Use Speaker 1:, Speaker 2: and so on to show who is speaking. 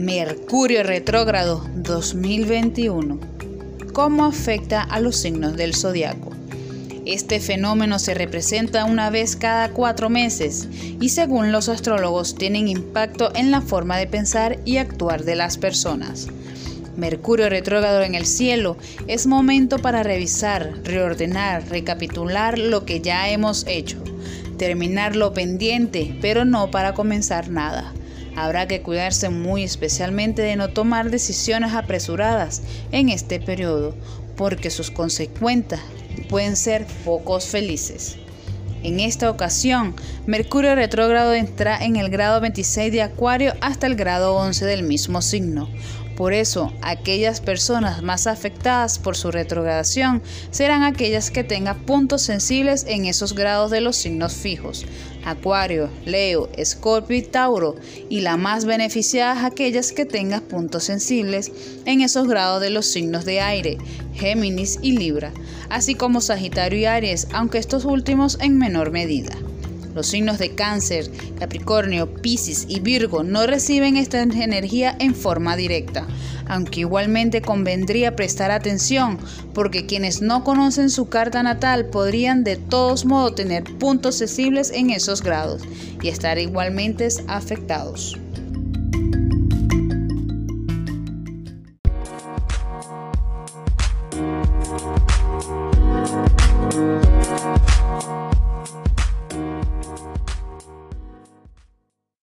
Speaker 1: Mercurio retrógrado 2021. ¿Cómo afecta a los signos del zodiaco? Este fenómeno se representa una vez cada cuatro meses y según los astrólogos tienen impacto en la forma de pensar y actuar de las personas. Mercurio retrógrado en el cielo es momento para revisar, reordenar, recapitular lo que ya hemos hecho, terminar lo pendiente, pero no para comenzar nada. Habrá que cuidarse muy especialmente de no tomar decisiones apresuradas en este periodo, porque sus consecuencias pueden ser pocos felices. En esta ocasión, Mercurio retrógrado entra en el grado 26 de Acuario hasta el grado 11 del mismo signo, por eso, aquellas personas más afectadas por su retrogradación serán aquellas que tengan puntos sensibles en esos grados de los signos fijos. Acuario, Leo, Escorpio y Tauro, y la más beneficiada aquellas que tengan puntos sensibles en esos grados de los signos de aire, Géminis y Libra, así como Sagitario y Aries, aunque estos últimos en menor medida. Los signos de Cáncer, Capricornio, Piscis y Virgo no reciben esta energía en forma directa, aunque igualmente convendría prestar atención porque quienes no conocen su carta natal podrían de todos modos tener puntos sensibles en esos grados y estar igualmente afectados.